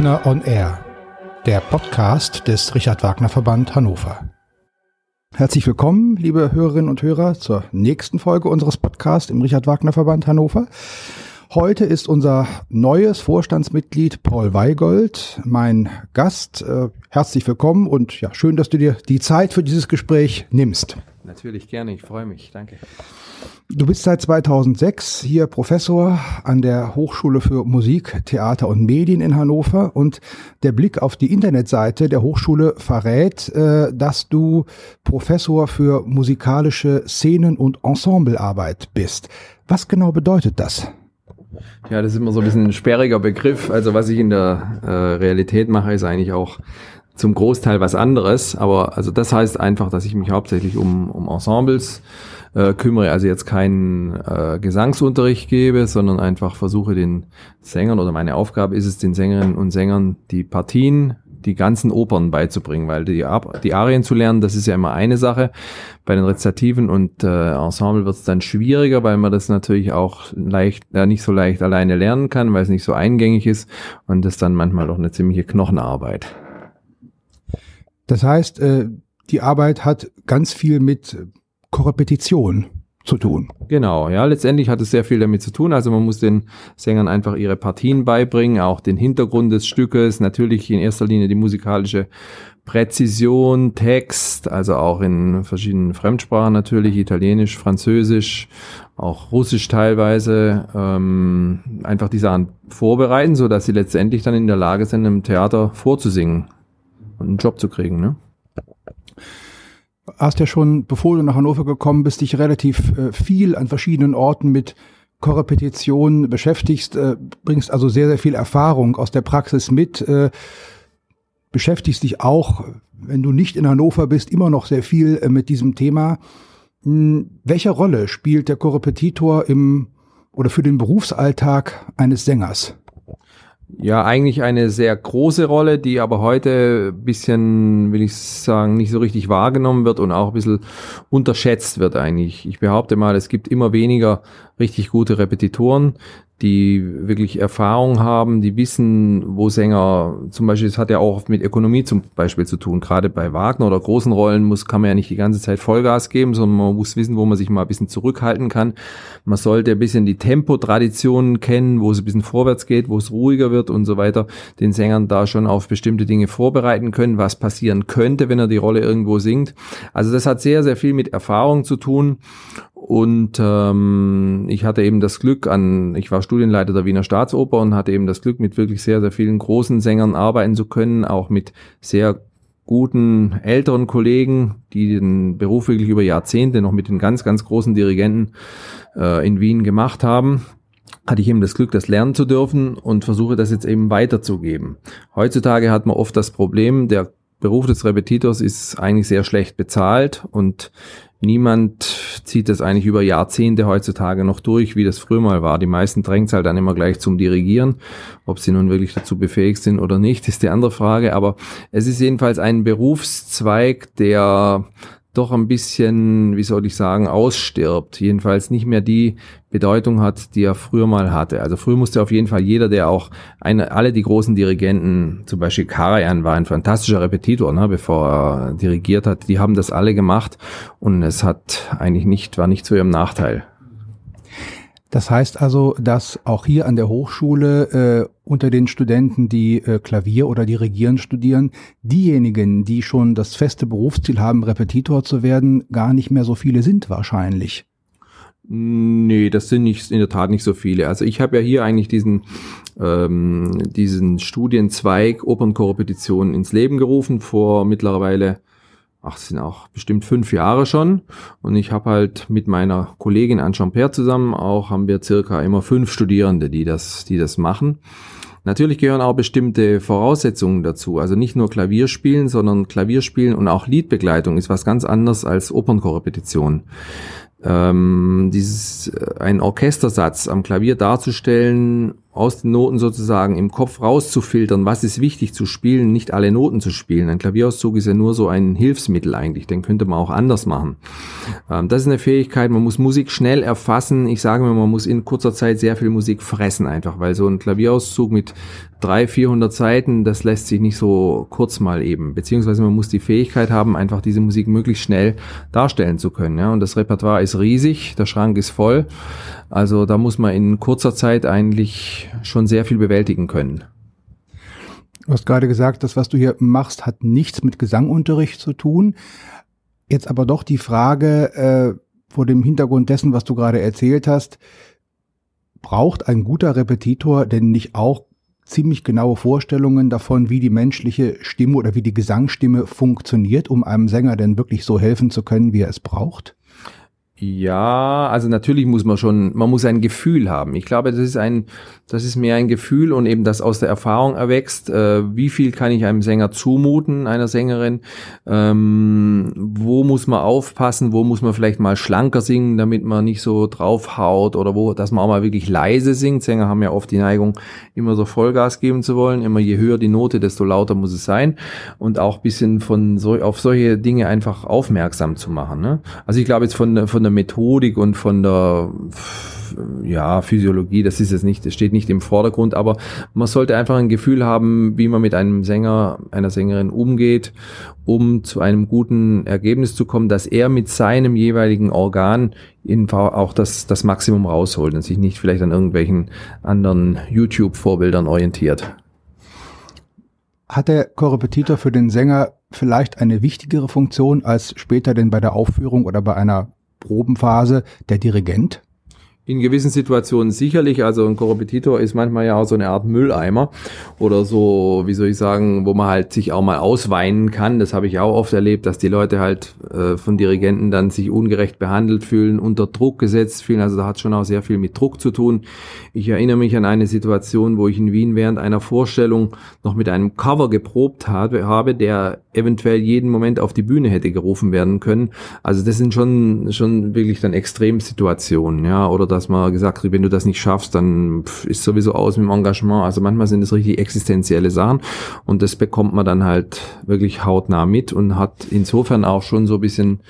Wagner on Air, der Podcast des Richard Wagner Verband Hannover. Herzlich willkommen, liebe Hörerinnen und Hörer, zur nächsten Folge unseres Podcasts im Richard Wagner Verband Hannover. Heute ist unser neues Vorstandsmitglied Paul Weigold mein Gast. Äh, herzlich willkommen und ja, schön, dass du dir die Zeit für dieses Gespräch nimmst. Natürlich gerne, ich freue mich. Danke. Du bist seit 2006 hier Professor an der Hochschule für Musik, Theater und Medien in Hannover und der Blick auf die Internetseite der Hochschule verrät, äh, dass du Professor für musikalische Szenen- und Ensemblearbeit bist. Was genau bedeutet das? Ja, das ist immer so ein bisschen ein sperriger Begriff. Also was ich in der äh, Realität mache, ist eigentlich auch zum Großteil was anderes. Aber also das heißt einfach, dass ich mich hauptsächlich um, um Ensembles äh, kümmere, also jetzt keinen äh, Gesangsunterricht gebe, sondern einfach versuche den Sängern oder meine Aufgabe ist es, den Sängerinnen und Sängern die Partien, die ganzen Opern beizubringen, weil die, die Arien zu lernen, das ist ja immer eine Sache. Bei den Rezitativen und äh, Ensemble wird es dann schwieriger, weil man das natürlich auch leicht, äh, nicht so leicht alleine lernen kann, weil es nicht so eingängig ist und das dann manchmal doch eine ziemliche Knochenarbeit. Das heißt, äh, die Arbeit hat ganz viel mit Korrepetition zu tun. Genau, ja, letztendlich hat es sehr viel damit zu tun. Also man muss den Sängern einfach ihre Partien beibringen, auch den Hintergrund des Stückes, natürlich in erster Linie die musikalische Präzision, Text, also auch in verschiedenen Fremdsprachen natürlich, Italienisch, Französisch, auch Russisch teilweise, ähm, einfach die Sachen vorbereiten, so dass sie letztendlich dann in der Lage sind, im Theater vorzusingen und einen Job zu kriegen. Ne? Hast ja schon, bevor du nach Hannover gekommen bist, dich relativ äh, viel an verschiedenen Orten mit Korrepetition beschäftigst, äh, bringst also sehr, sehr viel Erfahrung aus der Praxis mit, äh, beschäftigst dich auch, wenn du nicht in Hannover bist, immer noch sehr viel äh, mit diesem Thema. Hm, welche Rolle spielt der Korrepetitor im oder für den Berufsalltag eines Sängers? Ja eigentlich eine sehr große Rolle, die aber heute bisschen, will ich sagen, nicht so richtig wahrgenommen wird und auch ein bisschen unterschätzt wird eigentlich. Ich behaupte mal, es gibt immer weniger richtig gute Repetitoren, die wirklich Erfahrung haben, die wissen, wo Sänger, zum Beispiel, es hat ja auch oft mit Ökonomie zum Beispiel zu tun. Gerade bei Wagner oder großen Rollen muss, kann man ja nicht die ganze Zeit Vollgas geben, sondern man muss wissen, wo man sich mal ein bisschen zurückhalten kann. Man sollte ein bisschen die Tempotraditionen kennen, wo es ein bisschen vorwärts geht, wo es ruhiger wird und so weiter. Den Sängern da schon auf bestimmte Dinge vorbereiten können, was passieren könnte, wenn er die Rolle irgendwo singt. Also das hat sehr, sehr viel mit Erfahrung zu tun. Und ähm, ich hatte eben das Glück an, ich war Studienleiter der Wiener Staatsoper und hatte eben das Glück, mit wirklich sehr, sehr vielen großen Sängern arbeiten zu können, auch mit sehr guten älteren Kollegen, die den Beruf wirklich über Jahrzehnte noch mit den ganz, ganz großen Dirigenten äh, in Wien gemacht haben hatte ich eben das Glück, das lernen zu dürfen und versuche das jetzt eben weiterzugeben. Heutzutage hat man oft das Problem, der Beruf des Repetitors ist eigentlich sehr schlecht bezahlt und niemand zieht das eigentlich über Jahrzehnte heutzutage noch durch, wie das früher mal war. Die meisten drängt es halt dann immer gleich zum Dirigieren. Ob sie nun wirklich dazu befähigt sind oder nicht, ist die andere Frage. Aber es ist jedenfalls ein Berufszweig, der doch ein bisschen, wie soll ich sagen, ausstirbt. Jedenfalls nicht mehr die Bedeutung hat, die er früher mal hatte. Also früher musste auf jeden Fall jeder, der auch eine, alle die großen Dirigenten, zum Beispiel Karajan war ein fantastischer Repetitor, ne, bevor er dirigiert hat, die haben das alle gemacht und es hat eigentlich nicht, war nicht zu ihrem Nachteil. Das heißt also, dass auch hier an der Hochschule äh, unter den Studenten, die äh, Klavier oder Dirigieren studieren, diejenigen, die schon das feste Berufsziel haben, Repetitor zu werden, gar nicht mehr so viele sind wahrscheinlich. Nee, das sind nicht, in der Tat nicht so viele. Also ich habe ja hier eigentlich diesen, ähm, diesen Studienzweig Opernkorrepetition ins Leben gerufen vor mittlerweile ach, das sind auch bestimmt fünf Jahre schon. Und ich habe halt mit meiner Kollegin Anne Champère zusammen auch, haben wir circa immer fünf Studierende, die das, die das machen. Natürlich gehören auch bestimmte Voraussetzungen dazu. Also nicht nur Klavierspielen, sondern Klavierspielen und auch Liedbegleitung ist was ganz anderes als Opernkorrepetition. Ähm, dieses, äh, ein Orchestersatz am Klavier darzustellen aus den Noten sozusagen im Kopf rauszufiltern, was ist wichtig zu spielen, nicht alle Noten zu spielen. Ein Klavierauszug ist ja nur so ein Hilfsmittel eigentlich, den könnte man auch anders machen. Ähm, das ist eine Fähigkeit, man muss Musik schnell erfassen. Ich sage mir, man muss in kurzer Zeit sehr viel Musik fressen einfach, weil so ein Klavierauszug mit 300, 400 Seiten, das lässt sich nicht so kurz mal eben. Beziehungsweise man muss die Fähigkeit haben, einfach diese Musik möglichst schnell darstellen zu können. Ja? Und das Repertoire ist riesig, der Schrank ist voll. Also da muss man in kurzer Zeit eigentlich schon sehr viel bewältigen können. Du hast gerade gesagt, das, was du hier machst, hat nichts mit Gesangunterricht zu tun. Jetzt aber doch die Frage äh, vor dem Hintergrund dessen, was du gerade erzählt hast, braucht ein guter Repetitor denn nicht auch ziemlich genaue Vorstellungen davon, wie die menschliche Stimme oder wie die Gesangsstimme funktioniert, um einem Sänger denn wirklich so helfen zu können, wie er es braucht? Ja, also natürlich muss man schon, man muss ein Gefühl haben. Ich glaube, das ist ein, das ist mehr ein Gefühl und eben das aus der Erfahrung erwächst. Äh, wie viel kann ich einem Sänger zumuten, einer Sängerin? Ähm, wo muss man aufpassen? Wo muss man vielleicht mal schlanker singen, damit man nicht so draufhaut oder wo, dass man auch mal wirklich leise singt. Sänger haben ja oft die Neigung, immer so Vollgas geben zu wollen. Immer je höher die Note, desto lauter muss es sein und auch bisschen von so, auf solche Dinge einfach aufmerksam zu machen. Ne? Also ich glaube jetzt von, von der der Methodik und von der ja, Physiologie, das ist es nicht, das steht nicht im Vordergrund, aber man sollte einfach ein Gefühl haben, wie man mit einem Sänger, einer Sängerin umgeht, um zu einem guten Ergebnis zu kommen, dass er mit seinem jeweiligen Organ in, auch das, das Maximum rausholt und sich nicht vielleicht an irgendwelchen anderen YouTube-Vorbildern orientiert. Hat der Korrepetitor für den Sänger vielleicht eine wichtigere Funktion als später denn bei der Aufführung oder bei einer Probenphase der Dirigent? In gewissen Situationen sicherlich, also ein Korrepetitor ist manchmal ja auch so eine Art Mülleimer oder so, wie soll ich sagen, wo man halt sich auch mal ausweinen kann. Das habe ich auch oft erlebt, dass die Leute halt äh, von Dirigenten dann sich ungerecht behandelt fühlen, unter Druck gesetzt fühlen. Also da hat schon auch sehr viel mit Druck zu tun. Ich erinnere mich an eine Situation, wo ich in Wien während einer Vorstellung noch mit einem Cover geprobt habe, der eventuell jeden Moment auf die Bühne hätte gerufen werden können. Also das sind schon, schon wirklich dann Extremsituationen, ja, oder dass man gesagt hat, wenn du das nicht schaffst, dann ist sowieso aus mit dem Engagement. Also manchmal sind es richtig existenzielle Sachen und das bekommt man dann halt wirklich hautnah mit und hat insofern auch schon so ein bisschen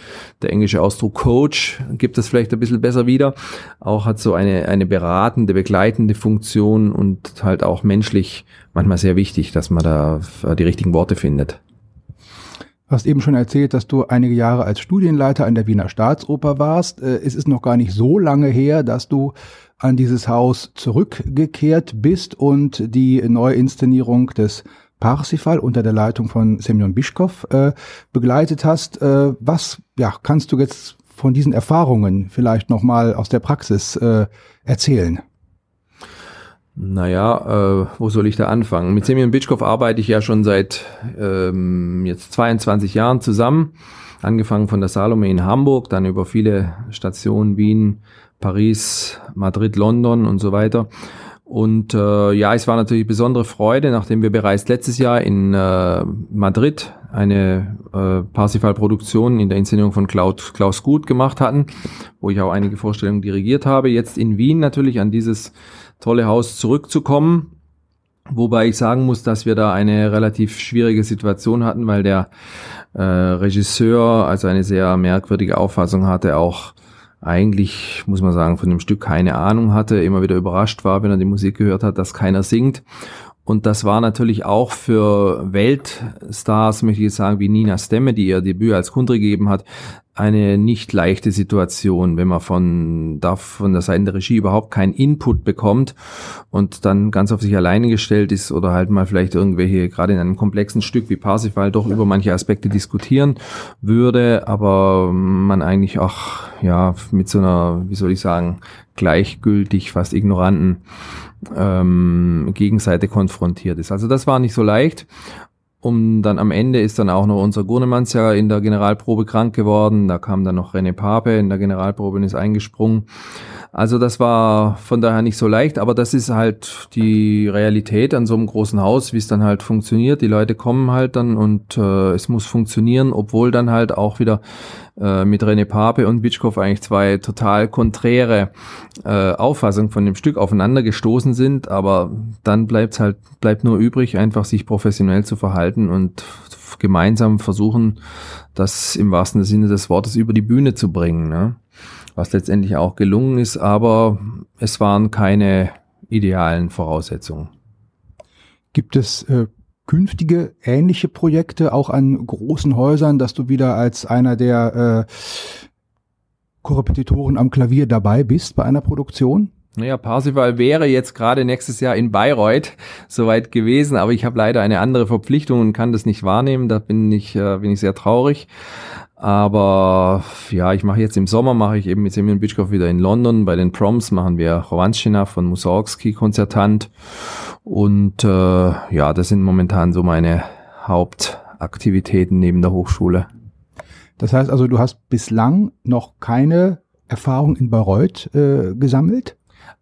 der englische Ausdruck Coach gibt das vielleicht ein bisschen besser wieder. Auch hat so eine, eine beratende, begleitende Funktion und halt auch menschlich manchmal sehr wichtig, dass man da die richtigen Worte findet. Du hast eben schon erzählt, dass du einige Jahre als Studienleiter an der Wiener Staatsoper warst. Äh, es ist noch gar nicht so lange her, dass du an dieses Haus zurückgekehrt bist und die Neuinszenierung des Parsifal unter der Leitung von Semyon Bischkow äh, begleitet hast. Äh, was ja, kannst du jetzt von diesen Erfahrungen vielleicht nochmal aus der Praxis äh, erzählen? Naja, äh, wo soll ich da anfangen? Mit Semyon Bitschkow arbeite ich ja schon seit ähm, jetzt 22 Jahren zusammen. Angefangen von der Salome in Hamburg, dann über viele Stationen Wien, Paris, Madrid, London und so weiter. Und äh, ja, es war natürlich besondere Freude, nachdem wir bereits letztes Jahr in äh, Madrid eine äh, Parsifal-Produktion in der Inszenierung von Klaus, Klaus Gut gemacht hatten, wo ich auch einige Vorstellungen dirigiert habe. Jetzt in Wien natürlich an dieses tolle Haus zurückzukommen. Wobei ich sagen muss, dass wir da eine relativ schwierige Situation hatten, weil der äh, Regisseur also eine sehr merkwürdige Auffassung hatte, auch eigentlich, muss man sagen, von dem Stück keine Ahnung hatte, immer wieder überrascht war, wenn er die Musik gehört hat, dass keiner singt. Und das war natürlich auch für Weltstars, möchte ich sagen, wie Nina Stemme, die ihr Debüt als Kundre gegeben hat, eine nicht leichte Situation, wenn man von, da von der Seite der Regie überhaupt keinen Input bekommt und dann ganz auf sich alleine gestellt ist oder halt mal vielleicht irgendwelche, gerade in einem komplexen Stück wie Parsifal, doch über manche Aspekte diskutieren würde, aber man eigentlich auch, ja, mit so einer, wie soll ich sagen, gleichgültig, fast ignoranten ähm, Gegenseite konfrontiert ist. Also das war nicht so leicht um dann am Ende ist dann auch noch unser Gurnemanns ja in der Generalprobe krank geworden. Da kam dann noch René Pape in der Generalprobe und ist eingesprungen. Also das war von daher nicht so leicht, aber das ist halt die Realität an so einem großen Haus, wie es dann halt funktioniert. Die Leute kommen halt dann und äh, es muss funktionieren, obwohl dann halt auch wieder äh, mit René Pape und Bitschkow eigentlich zwei total konträre äh, Auffassungen von dem Stück aufeinander gestoßen sind, aber dann bleibt halt, bleibt nur übrig, einfach sich professionell zu verhalten und gemeinsam versuchen, das im wahrsten Sinne des Wortes über die Bühne zu bringen. Ne? Was letztendlich auch gelungen ist, aber es waren keine idealen Voraussetzungen. Gibt es äh, künftige ähnliche Projekte auch an großen Häusern, dass du wieder als einer der äh, Korrepetitoren am Klavier dabei bist bei einer Produktion? Naja, Parsival wäre jetzt gerade nächstes Jahr in Bayreuth soweit gewesen, aber ich habe leider eine andere Verpflichtung und kann das nicht wahrnehmen. Da bin ich, äh, bin ich sehr traurig. Aber ja, ich mache jetzt im Sommer, mache ich eben mit Semyon Bitschkow wieder in London. Bei den Proms machen wir Rovanschina von Mussorgsky Konzertant. Und äh, ja, das sind momentan so meine Hauptaktivitäten neben der Hochschule. Das heißt also, du hast bislang noch keine Erfahrung in Bayreuth äh, gesammelt?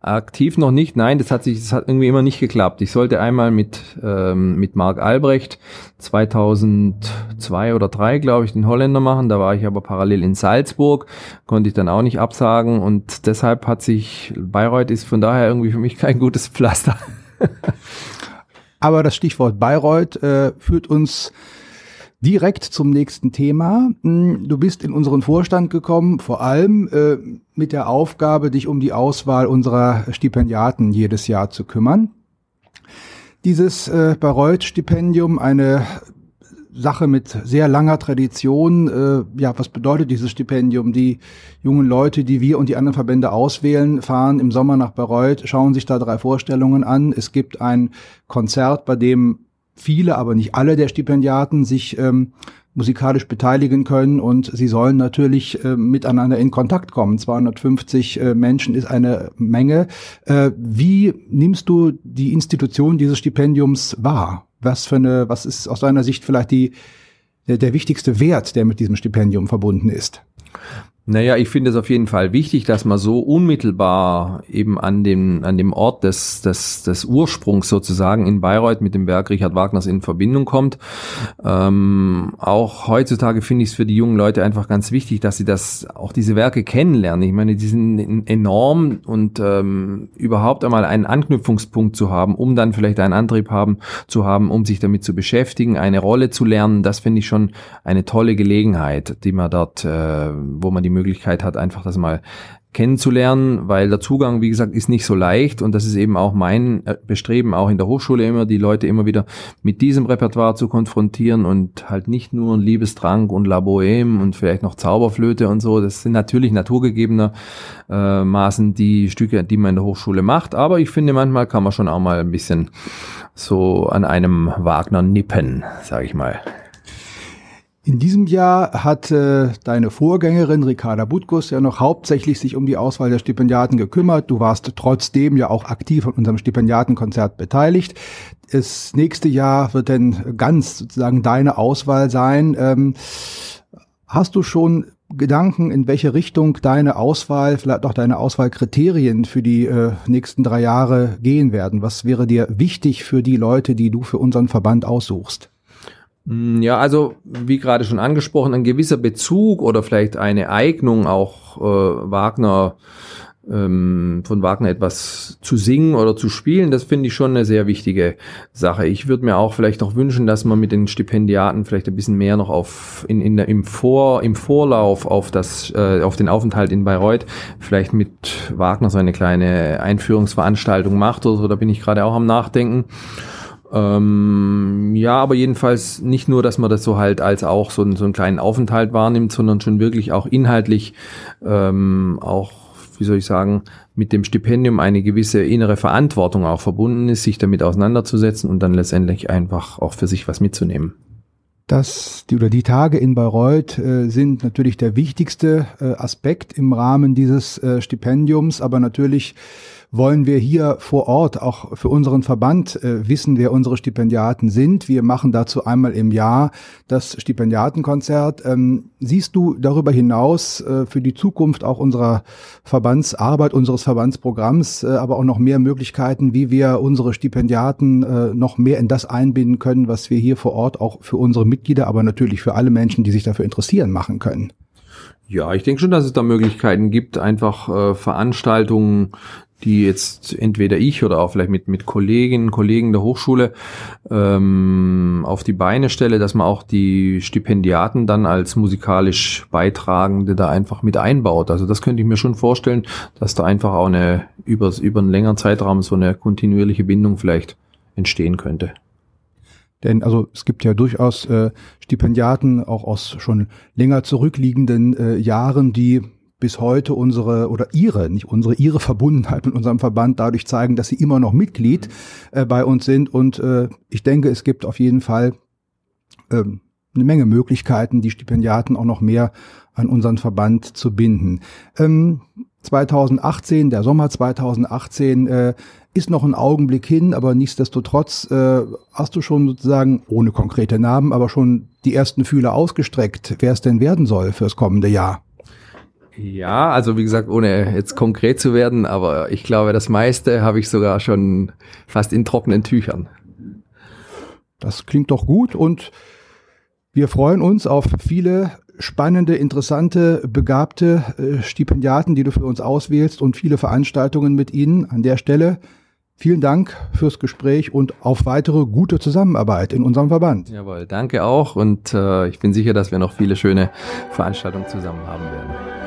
Aktiv noch nicht, nein, das hat sich, das hat irgendwie immer nicht geklappt. Ich sollte einmal mit ähm, mit Marc Albrecht 2002 oder 3, glaube ich, den Holländer machen. Da war ich aber parallel in Salzburg, konnte ich dann auch nicht absagen und deshalb hat sich Bayreuth ist von daher irgendwie für mich kein gutes Pflaster. Aber das Stichwort Bayreuth äh, führt uns direkt zum nächsten Thema. Hm, du bist in unseren Vorstand gekommen, vor allem äh, mit der Aufgabe, dich um die Auswahl unserer Stipendiaten jedes Jahr zu kümmern. Dieses äh, Bayreuth-Stipendium, eine Sache mit sehr langer Tradition. Äh, ja, was bedeutet dieses Stipendium? Die jungen Leute, die wir und die anderen Verbände auswählen, fahren im Sommer nach Bayreuth, schauen sich da drei Vorstellungen an. Es gibt ein Konzert, bei dem viele, aber nicht alle der Stipendiaten sich ähm, musikalisch beteiligen können und sie sollen natürlich äh, miteinander in Kontakt kommen. 250 äh, Menschen ist eine Menge. Äh, wie nimmst du die Institution dieses Stipendiums wahr? Was für eine, was ist aus deiner Sicht vielleicht die, der, der wichtigste Wert, der mit diesem Stipendium verbunden ist? Naja, ich finde es auf jeden Fall wichtig, dass man so unmittelbar eben an dem, an dem Ort des, des, des Ursprungs sozusagen in Bayreuth mit dem Werk Richard Wagners in Verbindung kommt. Ähm, auch heutzutage finde ich es für die jungen Leute einfach ganz wichtig, dass sie das, auch diese Werke kennenlernen. Ich meine, die sind enorm und ähm, überhaupt einmal einen Anknüpfungspunkt zu haben, um dann vielleicht einen Antrieb haben, zu haben, um sich damit zu beschäftigen, eine Rolle zu lernen, das finde ich schon eine tolle Gelegenheit, die man dort, äh, wo man die Möglichkeit hat, einfach das mal kennenzulernen, weil der Zugang, wie gesagt, ist nicht so leicht und das ist eben auch mein äh, Bestreben, auch in der Hochschule immer, die Leute immer wieder mit diesem Repertoire zu konfrontieren und halt nicht nur Liebestrank und La Bohème und vielleicht noch Zauberflöte und so, das sind natürlich naturgegebener äh, die Stücke, die man in der Hochschule macht, aber ich finde, manchmal kann man schon auch mal ein bisschen so an einem Wagner nippen, sage ich mal. In diesem Jahr hat äh, deine Vorgängerin Ricarda Butkus ja noch hauptsächlich sich um die Auswahl der Stipendiaten gekümmert. Du warst trotzdem ja auch aktiv an unserem Stipendiatenkonzert beteiligt. Das nächste Jahr wird denn ganz sozusagen deine Auswahl sein. Ähm, hast du schon Gedanken, in welche Richtung deine Auswahl, vielleicht auch deine Auswahlkriterien für die äh, nächsten drei Jahre gehen werden? Was wäre dir wichtig für die Leute, die du für unseren Verband aussuchst? Mm, ja, also wie gerade schon angesprochen, ein gewisser Bezug oder vielleicht eine Eignung auch äh, Wagner ähm, von Wagner etwas zu singen oder zu spielen, das finde ich schon eine sehr wichtige Sache. Ich würde mir auch vielleicht noch wünschen, dass man mit den Stipendiaten vielleicht ein bisschen mehr noch auf in, in der, im Vor im Vorlauf auf das äh, auf den Aufenthalt in Bayreuth vielleicht mit Wagner so eine kleine Einführungsveranstaltung macht oder so. Da bin ich gerade auch am Nachdenken. Ähm, ja, aber jedenfalls nicht nur, dass man das so halt als auch so, einen, so einen kleinen Aufenthalt wahrnimmt, sondern schon wirklich auch inhaltlich ähm, auch, wie soll ich sagen, mit dem Stipendium eine gewisse innere Verantwortung auch verbunden ist, sich damit auseinanderzusetzen und dann letztendlich einfach auch für sich was mitzunehmen. Das, die, oder die Tage in Bayreuth äh, sind natürlich der wichtigste äh, Aspekt im Rahmen dieses äh, Stipendiums, aber natürlich wollen wir hier vor Ort auch für unseren Verband äh, wissen, wer unsere Stipendiaten sind. Wir machen dazu einmal im Jahr das Stipendiatenkonzert. Ähm, siehst du darüber hinaus äh, für die Zukunft auch unserer Verbandsarbeit, unseres Verbandsprogramms, äh, aber auch noch mehr Möglichkeiten, wie wir unsere Stipendiaten äh, noch mehr in das einbinden können, was wir hier vor Ort auch für unsere Mitglieder, aber natürlich für alle Menschen, die sich dafür interessieren, machen können? Ja, ich denke schon, dass es da Möglichkeiten gibt, einfach äh, Veranstaltungen die jetzt entweder ich oder auch vielleicht mit, mit Kolleginnen, Kollegen der Hochschule ähm, auf die Beine stelle, dass man auch die Stipendiaten dann als musikalisch Beitragende da einfach mit einbaut. Also das könnte ich mir schon vorstellen, dass da einfach auch eine über, über einen längeren Zeitraum so eine kontinuierliche Bindung vielleicht entstehen könnte. Denn also es gibt ja durchaus äh, Stipendiaten auch aus schon länger zurückliegenden äh, Jahren, die bis heute unsere oder ihre, nicht unsere, ihre Verbundenheit mit unserem Verband dadurch zeigen, dass sie immer noch Mitglied äh, bei uns sind. Und äh, ich denke, es gibt auf jeden Fall ähm, eine Menge Möglichkeiten, die Stipendiaten auch noch mehr an unseren Verband zu binden. Ähm, 2018, der Sommer 2018 äh, ist noch ein Augenblick hin, aber nichtsdestotrotz äh, hast du schon sozusagen, ohne konkrete Namen, aber schon die ersten Fühler ausgestreckt, wer es denn werden soll fürs kommende Jahr. Ja, also wie gesagt, ohne jetzt konkret zu werden, aber ich glaube, das meiste habe ich sogar schon fast in trockenen Tüchern. Das klingt doch gut und wir freuen uns auf viele spannende, interessante, begabte äh, Stipendiaten, die du für uns auswählst und viele Veranstaltungen mit ihnen an der Stelle. Vielen Dank fürs Gespräch und auf weitere gute Zusammenarbeit in unserem Verband. Jawohl, danke auch und äh, ich bin sicher, dass wir noch viele schöne Veranstaltungen zusammen haben werden.